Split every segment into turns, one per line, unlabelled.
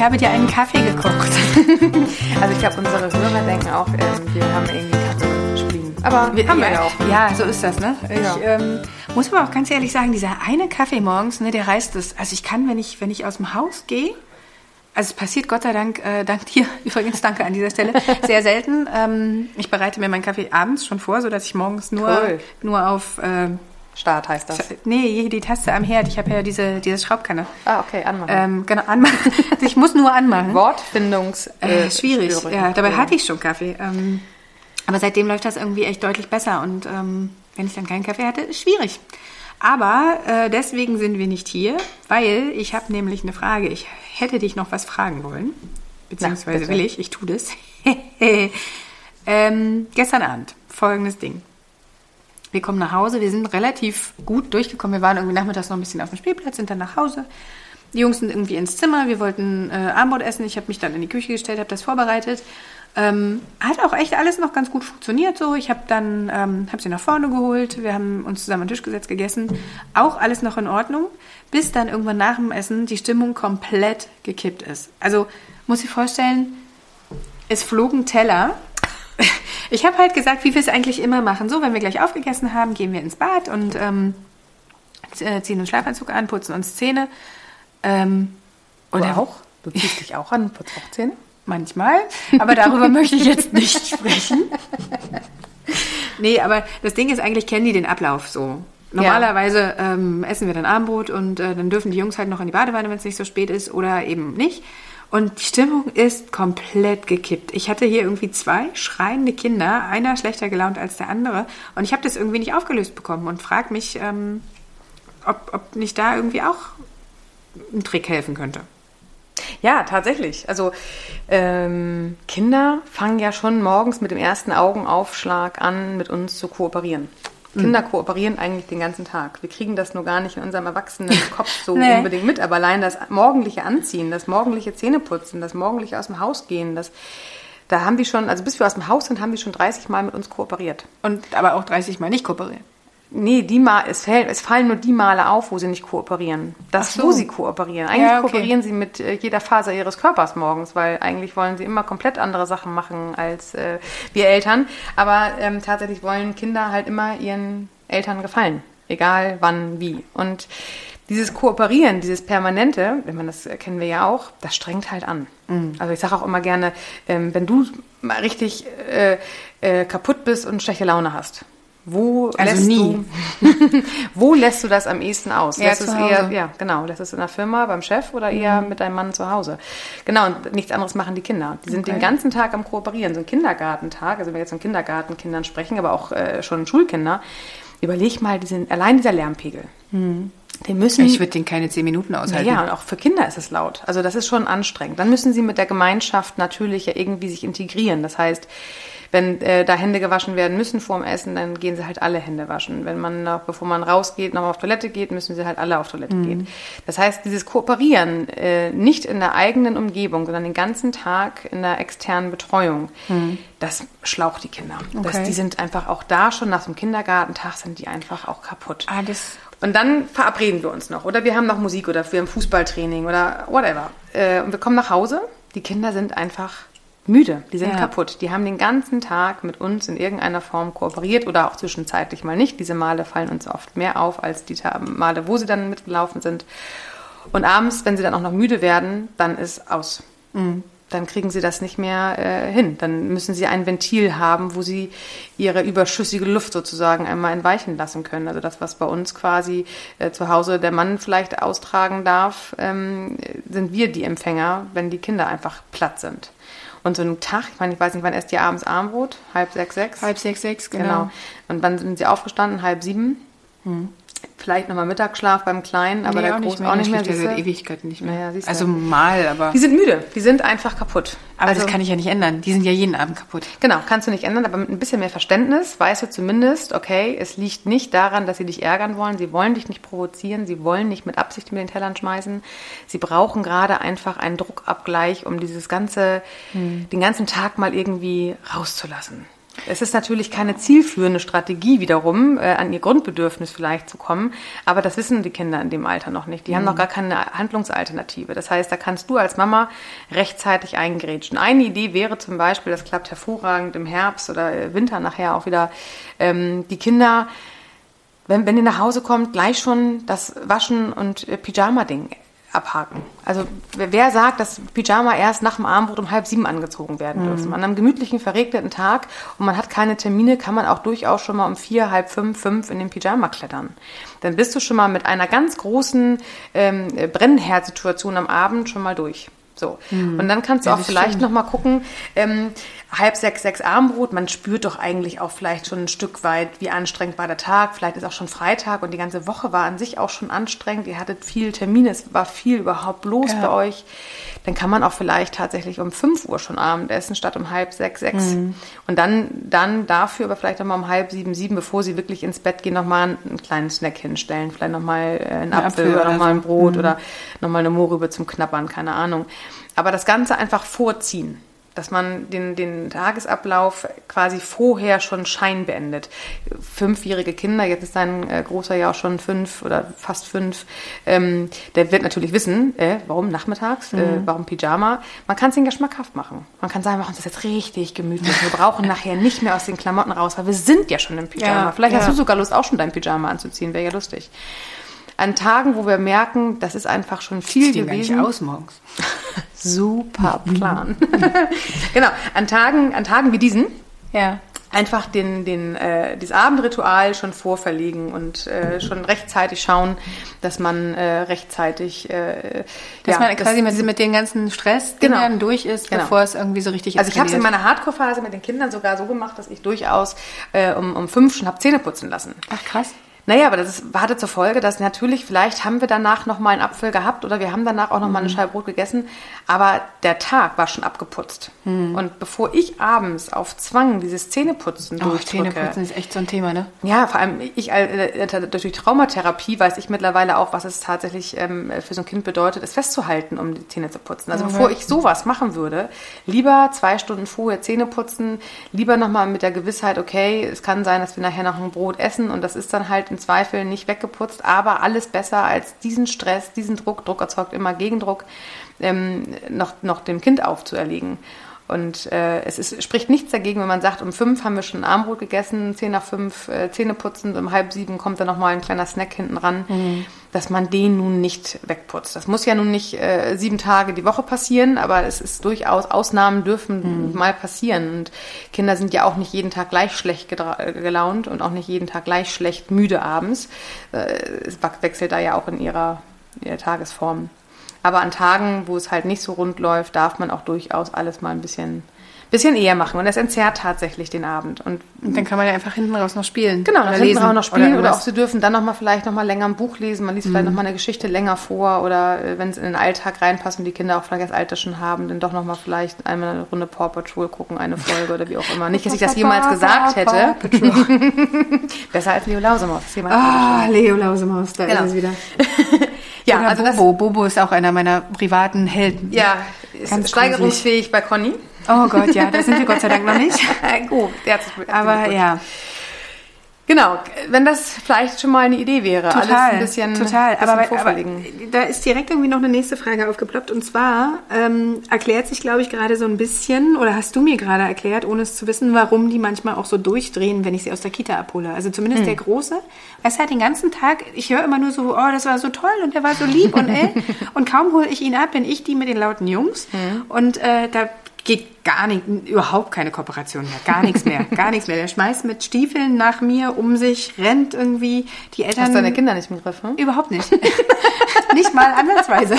Ich habe dir einen Kaffee gekocht.
also ich glaube, unsere Hörer denken auch, ähm, wir haben irgendwie Kaffee Aber wir, haben wir ja auch.
Ja, so ist das, ne? Ja. Ich ähm, muss aber auch ganz ehrlich sagen, dieser eine Kaffee morgens, ne, der reißt es. Also ich kann, wenn ich, wenn ich aus dem Haus gehe, also es passiert Gott sei Dank, äh, dank dir, übrigens danke an dieser Stelle, sehr selten. Ähm, ich bereite mir meinen Kaffee abends schon vor, sodass ich morgens nur, cool. nur auf... Äh,
Start heißt das.
Nee, die Taste am Herd. Ich habe ja diese, diese Schraubkanne.
Ah, okay, anmachen.
Ähm, genau, anmachen. ich muss nur anmachen.
Wortfindungs...
Äh, äh schwierig, ja. Dabei hatte ich schon Kaffee. Ähm, aber seitdem läuft das irgendwie echt deutlich besser. Und ähm, wenn ich dann keinen Kaffee hatte, ist schwierig. Aber äh, deswegen sind wir nicht hier, weil ich habe nämlich eine Frage. Ich hätte dich noch was fragen wollen. Beziehungsweise Na, will ich, ich tue das. ähm, gestern Abend, folgendes Ding. Wir kommen nach Hause, wir sind relativ gut durchgekommen. Wir waren irgendwie nachmittags noch ein bisschen auf dem Spielplatz, sind dann nach Hause. Die Jungs sind irgendwie ins Zimmer, wir wollten äh, Armbrot essen. Ich habe mich dann in die Küche gestellt, habe das vorbereitet. Ähm, hat auch echt alles noch ganz gut funktioniert so. Ich habe dann ähm, hab sie nach vorne geholt, wir haben uns zusammen den Tisch gesetzt, gegessen. Auch alles noch in Ordnung, bis dann irgendwann nach dem Essen die Stimmung komplett gekippt ist. Also muss ich vorstellen, es flogen Teller ich habe halt gesagt, wie wir es eigentlich immer machen. So, wenn wir gleich aufgegessen haben, gehen wir ins Bad und ähm, äh, ziehen einen Schlafanzug an, putzen uns Zähne. Ähm,
und auch? Du ziehst dich auch an, putzt auch Zähne?
Manchmal, aber darüber möchte ich jetzt nicht sprechen. nee, aber das Ding ist eigentlich, kennen die den Ablauf so. Normalerweise ähm, essen wir dann Abendbrot und äh, dann dürfen die Jungs halt noch in die Badewanne, wenn es nicht so spät ist oder eben nicht. Und die Stimmung ist komplett gekippt. Ich hatte hier irgendwie zwei schreiende Kinder, einer schlechter gelaunt als der andere. Und ich habe das irgendwie nicht aufgelöst bekommen und frage mich, ähm, ob, ob nicht da irgendwie auch ein Trick helfen könnte.
Ja, tatsächlich. Also ähm, Kinder fangen ja schon morgens mit dem ersten Augenaufschlag an, mit uns zu kooperieren. Kinder mhm. kooperieren eigentlich den ganzen Tag. Wir kriegen das nur gar nicht in unserem erwachsenen Kopf so nee. unbedingt mit. Aber allein das morgendliche Anziehen, das morgendliche Zähneputzen, das morgendliche aus dem Haus gehen, das, da haben die schon, also bis wir aus dem Haus sind, haben die schon 30 Mal mit uns kooperiert.
Und aber auch 30 Mal nicht kooperiert.
Nee, die Mal, es, fällt, es fallen nur die Male auf, wo sie nicht kooperieren. Das, so. wo sie kooperieren. Eigentlich ja, okay. kooperieren sie mit äh, jeder Faser ihres Körpers morgens, weil eigentlich wollen sie immer komplett andere Sachen machen als äh, wir Eltern. Aber ähm, tatsächlich wollen Kinder halt immer ihren Eltern gefallen. Egal wann, wie. Und dieses Kooperieren, dieses Permanente, wenn man das kennen wir ja auch, das strengt halt an. Mhm. Also ich sage auch immer gerne, ähm, wenn du mal richtig äh, äh, kaputt bist und schlechte Laune hast, wo
also lässt nie.
Du, wo lässt du das am ehesten aus? Ja, lässt es eher, ja, genau. Lässt es in der Firma, beim Chef oder eher mhm. mit deinem Mann zu Hause? Genau, und nichts anderes machen die Kinder. Die sind okay. den ganzen Tag am Kooperieren. So ein Kindergartentag, also wenn wir jetzt von Kindergartenkindern sprechen, aber auch äh, schon Schulkinder, überleg mal, die sind, allein dieser Lärmpegel. Mhm.
Den müssen, ich würde den keine zehn Minuten aushalten.
Ja, und auch für Kinder ist es laut. Also das ist schon anstrengend. Dann müssen sie mit der Gemeinschaft natürlich ja irgendwie sich integrieren. Das heißt, wenn äh, da Hände gewaschen werden müssen vor dem Essen, dann gehen sie halt alle Hände waschen. Wenn man noch, bevor man rausgeht, noch auf Toilette geht, müssen sie halt alle auf Toilette mhm. gehen. Das heißt, dieses Kooperieren äh, nicht in der eigenen Umgebung, sondern den ganzen Tag in der externen Betreuung, mhm. das schlaucht die Kinder. Okay. Das, die sind einfach auch da schon nach dem Kindergartentag sind die einfach auch kaputt.
Ah, das
und dann verabreden wir uns noch. Oder wir haben noch Musik oder wir haben Fußballtraining oder whatever. Äh, und wir kommen nach Hause. Die Kinder sind einfach müde, die sind ja. kaputt. Die haben den ganzen Tag mit uns in irgendeiner Form kooperiert oder auch zwischenzeitlich mal nicht. Diese Male fallen uns oft mehr auf als die Male, wo sie dann mitgelaufen sind. Und abends, wenn sie dann auch noch müde werden, dann ist aus. Mhm. Dann kriegen sie das nicht mehr äh, hin. Dann müssen sie ein Ventil haben, wo sie ihre überschüssige Luft sozusagen einmal entweichen lassen können. Also das, was bei uns quasi äh, zu Hause der Mann vielleicht austragen darf, ähm, sind wir die Empfänger, wenn die Kinder einfach platt sind. Und so einen Tag, ich meine, ich weiß nicht, wann esst ihr abends Armbrot? Halb sechs, sechs?
Halb sechs, sechs, genau. genau.
Und wann sind sie aufgestanden? Halb sieben? Hm. Vielleicht nochmal Mittagsschlaf beim Kleinen, aber nee, der Groß auch nicht mehr.
Der seit Ewigkeiten nicht mehr. Naja, also mal, aber.
Die sind müde, die sind einfach kaputt.
Aber also, das kann ich ja nicht ändern. Die sind ja jeden Abend kaputt.
Genau, kannst du nicht ändern, aber mit ein bisschen mehr Verständnis weißt du zumindest, okay, es liegt nicht daran, dass sie dich ärgern wollen. Sie wollen dich nicht provozieren, sie wollen nicht mit Absicht mit den Tellern schmeißen. Sie brauchen gerade einfach einen Druckabgleich, um dieses ganze, hm. den ganzen Tag mal irgendwie rauszulassen. Es ist natürlich keine zielführende Strategie wiederum, äh, an ihr Grundbedürfnis vielleicht zu kommen, aber das wissen die Kinder in dem Alter noch nicht. Die haben noch gar keine Handlungsalternative. Das heißt, da kannst du als Mama rechtzeitig eingrätschen. Eine Idee wäre zum Beispiel, das klappt hervorragend im Herbst oder Winter nachher auch wieder, ähm, die Kinder wenn, wenn ihr nach Hause kommt, gleich schon das Waschen und äh, Pyjama-Ding abhaken. Also wer sagt, dass Pyjama erst nach dem Abendbrot um halb sieben angezogen werden dürfen? Mhm. An einem gemütlichen, verregneten Tag und man hat keine Termine, kann man auch durchaus schon mal um vier, halb fünf, fünf in den Pyjama klettern. Dann bist du schon mal mit einer ganz großen ähm, Brennherdsituation am Abend schon mal durch. So. Mhm. Und dann kannst du ja, auch vielleicht stimmt. noch mal gucken, ähm, halb sechs, sechs Armbrot, man spürt doch eigentlich auch vielleicht schon ein Stück weit, wie anstrengend war der Tag. Vielleicht ist auch schon Freitag und die ganze Woche war an sich auch schon anstrengend. Ihr hattet viel Termine, es war viel überhaupt los ja. bei euch. Dann kann man auch vielleicht tatsächlich um fünf Uhr schon Abend essen, statt um halb sechs, sechs. Mhm. Und dann, dann dafür aber vielleicht nochmal um halb sieben, sieben, bevor sie wirklich ins Bett gehen, nochmal einen kleinen Snack hinstellen. Vielleicht nochmal äh, einen Apfel, Apfel, oder nochmal ein Brot mhm. oder nochmal eine Mohrrübe zum Knappern, keine Ahnung. Aber das Ganze einfach vorziehen dass man den, den Tagesablauf quasi vorher schon Schein beendet. Fünfjährige Kinder, jetzt ist dein äh, großer ja auch schon fünf oder fast fünf, ähm, der wird natürlich wissen, äh, warum nachmittags, äh, mhm. äh, warum Pyjama. Man kann es ihnen geschmackhaft machen. Man kann sagen, wir machen das jetzt richtig gemütlich. Wir brauchen nachher nicht mehr aus den Klamotten raus, weil wir sind ja schon im Pyjama. Ja, Vielleicht ja. hast du sogar Lust, auch schon dein Pyjama anzuziehen, wäre ja lustig an Tagen, wo wir merken, das ist einfach schon viel
das gewesen. Gar nicht aus morgens.
Super Plan. genau, an Tagen, an Tagen wie diesen. Ja. Einfach den, den, äh, dieses Abendritual schon vorverlegen und äh, schon rechtzeitig schauen, dass man äh, rechtzeitig. Äh,
dass ja, man quasi das, mit, mit den ganzen Stress genau. durch ist, genau. bevor es irgendwie so richtig
ist. Also ich habe es in meiner Hardcore-Phase mit den Kindern sogar so gemacht, dass ich durchaus äh, um, um fünf schon habe Zähne putzen lassen.
Ach krass.
Naja, aber das ist, hatte zur Folge, dass natürlich, vielleicht haben wir danach nochmal einen Apfel gehabt oder wir haben danach auch nochmal mhm. eine Scheibe Brot gegessen, aber der Tag war schon abgeputzt. Mhm. Und bevor ich abends auf Zwang dieses Zähneputzen
oh, durchdrücke... Zähneputzen ist echt so ein Thema, ne?
Ja, vor allem ich äh, durch die Traumatherapie weiß ich mittlerweile auch, was es tatsächlich ähm, für so ein Kind bedeutet, es festzuhalten, um die Zähne zu putzen. Also okay. bevor ich sowas machen würde, lieber zwei Stunden vorher Zähne putzen, lieber nochmal mit der Gewissheit, okay, es kann sein, dass wir nachher noch ein Brot essen und das ist dann halt in Zweifel nicht weggeputzt, aber alles besser als diesen Stress, diesen Druck, Druck erzeugt immer Gegendruck, ähm, noch, noch dem Kind aufzuerlegen. Und äh, es ist, spricht nichts dagegen, wenn man sagt, um fünf haben wir schon Armbrot gegessen, zehn nach fünf äh, Zähne putzen, um halb sieben kommt dann nochmal ein kleiner Snack hinten ran, mhm. Dass man den nun nicht wegputzt. Das muss ja nun nicht äh, sieben Tage die Woche passieren, aber es ist durchaus, Ausnahmen dürfen mhm. mal passieren. Und Kinder sind ja auch nicht jeden Tag gleich schlecht gelaunt und auch nicht jeden Tag gleich schlecht müde abends. Äh, es wechselt da ja auch in ihrer, ihrer Tagesform. Aber an Tagen, wo es halt nicht so rund läuft, darf man auch durchaus alles mal ein bisschen, bisschen eher machen. Und das entzerrt tatsächlich den Abend. Und,
und dann kann man ja einfach hinten raus noch spielen.
Genau, oder hinten raus noch spielen. Oder, oder auch sie dürfen dann noch mal vielleicht noch mal länger ein Buch lesen. Man liest mhm. vielleicht noch mal eine Geschichte länger vor. Oder äh, wenn es in den Alltag reinpasst und die Kinder auch vielleicht das Alter schon haben, dann doch noch mal vielleicht einmal eine Runde Paw Patrol gucken, eine Folge oder wie auch immer. Nicht, dass ich das jemals gesagt hätte. Besser als Leo Lausemaus.
Ah, Leo Lausemaus, da genau. ist es wieder. Ja, Oder also Bobo. Bobo ist auch einer meiner privaten Helden.
Ja, ist steigerungsfähig bei Conny.
Oh Gott, ja, da sind wir Gott sei Dank noch nicht. Gut, herzlich Aber ja.
Genau, wenn das vielleicht schon mal eine Idee wäre,
total,
alles ein bisschen,
total. Bisschen aber, aber da ist direkt irgendwie noch eine nächste Frage aufgeploppt und zwar ähm, erklärt sich, glaube ich, gerade so ein bisschen oder hast du mir gerade erklärt, ohne es zu wissen, warum die manchmal auch so durchdrehen, wenn ich sie aus der Kita abhole. Also zumindest hm. der Große, er ist halt den ganzen Tag, ich höre immer nur so, oh, das war so toll und der war so lieb und äh, und kaum hole ich ihn ab, bin ich die mit den lauten Jungs hm. und äh, da geht gar nicht, überhaupt keine Kooperation mehr, gar nichts mehr, gar nichts mehr. Der schmeißt mit Stiefeln nach mir um sich, rennt irgendwie. Die Eltern.
Hast deine Kinder nicht im Griff? Hm?
Überhaupt nicht. nicht mal ansatzweise.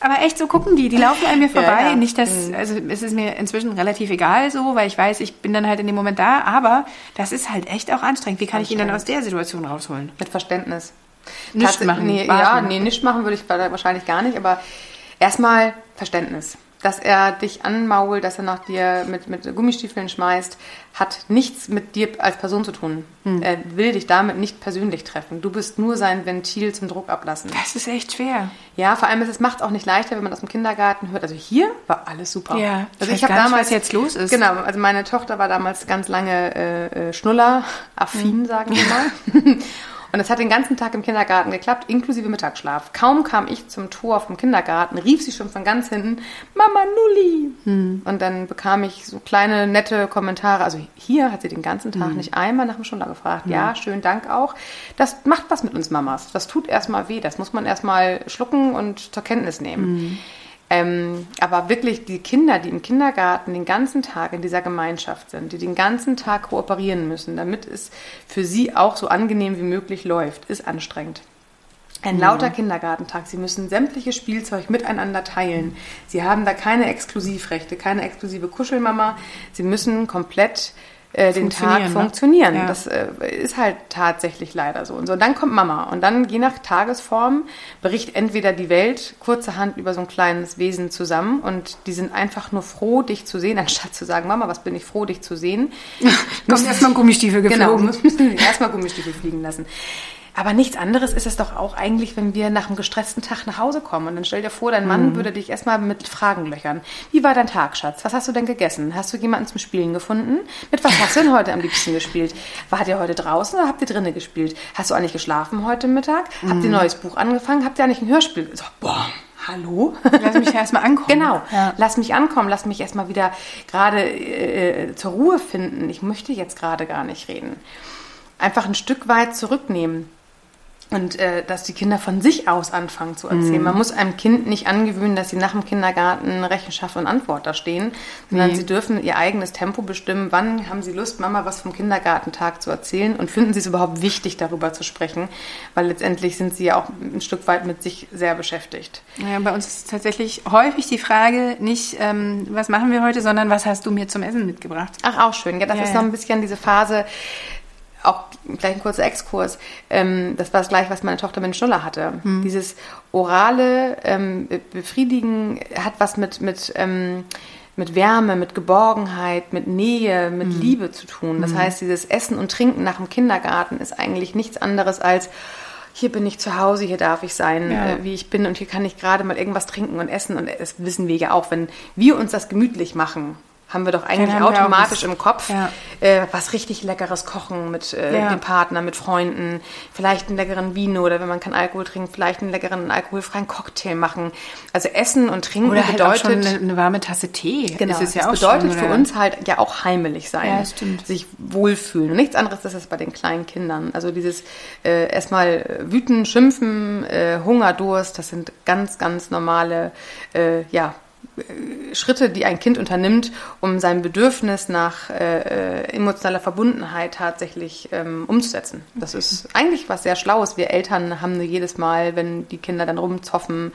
Aber echt, so gucken die, die laufen an mir vorbei. Ja, ja. Nicht, dass, mhm. also es ist mir inzwischen relativ egal so, weil ich weiß, ich bin dann halt in dem Moment da, aber das ist halt echt auch anstrengend. Wie kann ich ihn dann aus der Situation rausholen?
Mit Verständnis.
Nicht machen.
Nee, ja, nee, nicht machen würde ich wahrscheinlich gar nicht, aber erstmal Verständnis dass er dich anmault, dass er nach dir mit, mit Gummistiefeln schmeißt, hat nichts mit dir als Person zu tun. Hm. Er will dich damit nicht persönlich treffen. Du bist nur sein Ventil zum Druck ablassen.
Das ist echt schwer.
Ja, vor allem es macht es auch nicht leichter, wenn man aus dem Kindergarten hört. Also hier war alles super.
Ja,
also
ich, ich habe damals nicht, was jetzt los ist.
Genau, also meine Tochter war damals ganz lange äh, äh Schnuller, affin, hm. sagen wir mal. Und es hat den ganzen Tag im Kindergarten geklappt, inklusive Mittagsschlaf. Kaum kam ich zum Tor vom Kindergarten, rief sie schon von ganz hinten, Mama Nulli. Hm. Und dann bekam ich so kleine, nette Kommentare. Also hier hat sie den ganzen Tag hm. nicht einmal nach dem Stunde gefragt. Hm. Ja, schönen Dank auch. Das macht was mit uns Mamas. Das tut erstmal weh. Das muss man erstmal schlucken und zur Kenntnis nehmen. Hm. Ähm, aber wirklich die Kinder, die im Kindergarten den ganzen Tag in dieser Gemeinschaft sind, die den ganzen Tag kooperieren müssen, damit es für sie auch so angenehm wie möglich läuft, ist anstrengend. Ein lauter Kindergartentag. Sie müssen sämtliche Spielzeug miteinander teilen. Sie haben da keine Exklusivrechte, keine exklusive Kuschelmama. Sie müssen komplett äh, den Tag ne? funktionieren. Ja. Das äh, ist halt tatsächlich leider so. Und so, dann kommt Mama und dann je nach Tagesform berichtet entweder die Welt kurzerhand über so ein kleines Wesen zusammen und die sind einfach nur froh, dich zu sehen, anstatt zu sagen, Mama, was bin ich froh, dich zu sehen.
Kommt erstmal Gummistiefel
geflogen. Genau, müssen erstmal Gummistiefel fliegen lassen. Aber nichts anderes ist es doch auch eigentlich, wenn wir nach einem gestressten Tag nach Hause kommen. Und dann stell dir vor, dein Mann mhm. würde dich erstmal mit Fragen löchern. Wie war dein Tag, Schatz? Was hast du denn gegessen? Hast du jemanden zum Spielen gefunden? Mit was hast du denn heute am liebsten gespielt? Wart ihr heute draußen oder habt ihr drinnen gespielt? Hast du eigentlich geschlafen heute Mittag? Mhm. Habt ihr ein mhm. neues Buch angefangen? Habt ihr eigentlich ein Hörspiel? So, boah, hallo?
Lass mich erstmal ankommen.
Genau, ja. lass mich ankommen, lass mich erstmal wieder gerade äh, zur Ruhe finden. Ich möchte jetzt gerade gar nicht reden. Einfach ein Stück weit zurücknehmen. Und äh, dass die Kinder von sich aus anfangen zu erzählen. Mm. Man muss einem Kind nicht angewöhnen, dass sie nach dem Kindergarten Rechenschaft und Antwort da stehen, sondern nee. sie dürfen ihr eigenes Tempo bestimmen. Wann haben sie Lust, Mama was vom Kindergartentag zu erzählen? Und finden sie es überhaupt wichtig, darüber zu sprechen? Weil letztendlich sind sie ja auch ein Stück weit mit sich sehr beschäftigt.
Ja, bei uns ist tatsächlich häufig die Frage nicht, ähm, was machen wir heute, sondern was hast du mir zum Essen mitgebracht?
Ach, auch schön. Ja, das ja, ist ja. noch ein bisschen diese Phase, auch gleich ein kurzer Exkurs, ähm, das war das gleiche, was meine Tochter mit Schnuller hatte. Mhm. Dieses orale ähm, Befriedigen hat was mit, mit, ähm, mit Wärme, mit Geborgenheit, mit Nähe, mit mhm. Liebe zu tun. Das mhm. heißt, dieses Essen und Trinken nach dem Kindergarten ist eigentlich nichts anderes als hier bin ich zu Hause, hier darf ich sein, ja. äh, wie ich bin und hier kann ich gerade mal irgendwas trinken und essen. Und das wissen wir ja auch, wenn wir uns das gemütlich machen haben wir doch eigentlich automatisch im Kopf ja. äh, was richtig leckeres kochen mit äh, ja. dem Partner, mit Freunden, vielleicht einen leckeren Vino oder wenn man keinen Alkohol trinkt, vielleicht einen leckeren alkoholfreien Cocktail machen. Also Essen und Trinken
oder halt bedeutet eine, eine, warme Tasse Tee.
Genau, ist ja das bedeutet schon, für uns halt ja auch heimelig sein, sich wohlfühlen. Und nichts anderes ist es bei den kleinen Kindern. Also dieses äh, erstmal wüten, schimpfen, äh, Hunger, Durst, das sind ganz, ganz normale äh, ja, Schritte, die ein Kind unternimmt, um sein Bedürfnis nach äh, äh, emotionaler Verbundenheit tatsächlich ähm, umzusetzen. Das ist eigentlich was sehr Schlaues. Wir Eltern haben nur jedes Mal, wenn die Kinder dann rumzoffen,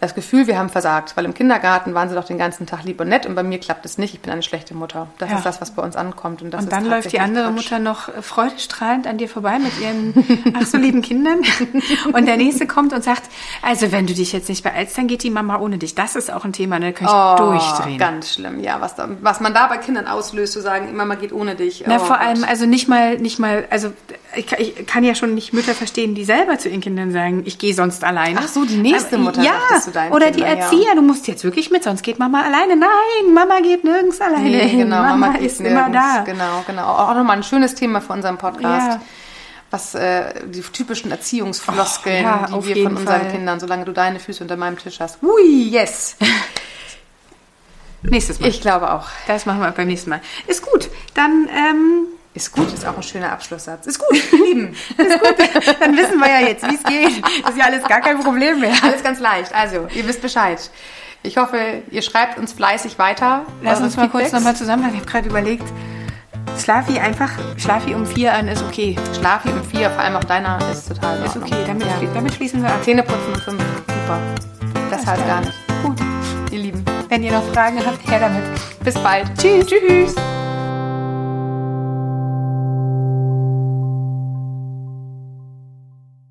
das Gefühl, wir haben versagt, weil im Kindergarten waren sie doch den ganzen Tag lieb und nett und bei mir klappt es nicht. Ich bin eine schlechte Mutter. Das ja. ist das, was bei uns ankommt.
Und,
das
und dann läuft die andere Quatsch. Mutter noch freudestrahlend an dir vorbei mit ihren ach so lieben Kindern. Und der nächste kommt und sagt, also wenn du dich jetzt nicht beeilst, dann geht die Mama ohne dich. Das ist auch ein Thema, da kann ich oh, durchdrehen.
Ganz schlimm, ja. Was, da, was man da bei Kindern auslöst, zu sagen, Mama geht ohne dich.
Na, oh, vor allem, also nicht mal, nicht mal, also ich, ich, kann ja schon nicht Mütter verstehen, die selber zu ihren Kindern sagen, ich gehe sonst alleine.
Ach so, die nächste Mutter.
Ja, oder Kindern, die Erzieher, ja. du musst jetzt wirklich mit, sonst geht Mama alleine. Nein, Mama geht nirgends alleine nee.
Genau, Mama, Mama ist
nirgends. immer da.
Genau, genau. Auch nochmal ein schönes Thema für unseren Podcast. Ja. Was äh, die typischen Erziehungsfloskeln, oh, ja, die wir von unseren Fall. Kindern, solange du deine Füße unter meinem Tisch hast.
Ui, yes.
Nächstes Mal.
Ich glaube auch.
Das machen wir beim nächsten Mal.
Ist gut. Dann ähm,
ist gut, ist auch ein schöner Abschlusssatz. Ist gut, lieben.
Ist gut. Dann wissen wir ja jetzt, wie es geht. Ist ja alles gar kein Problem mehr.
Alles ganz leicht. Also, ihr wisst Bescheid. Ich hoffe, ihr schreibt uns fleißig weiter.
Lass uns mal Feedbacks. kurz nochmal zusammen. Ich habe gerade überlegt, Schlafi einfach, Schlafi um vier an ist okay.
Schlafi um vier, vor allem auch deiner, ist total
Ist okay, damit, ja. damit schließen wir ab.
Zähne putzen um fünf, super. Das heißt gar nicht.
Gut.
Ihr Lieben.
Wenn ihr noch Fragen habt, her damit.
Bis bald.
Tschüss. Tschüss.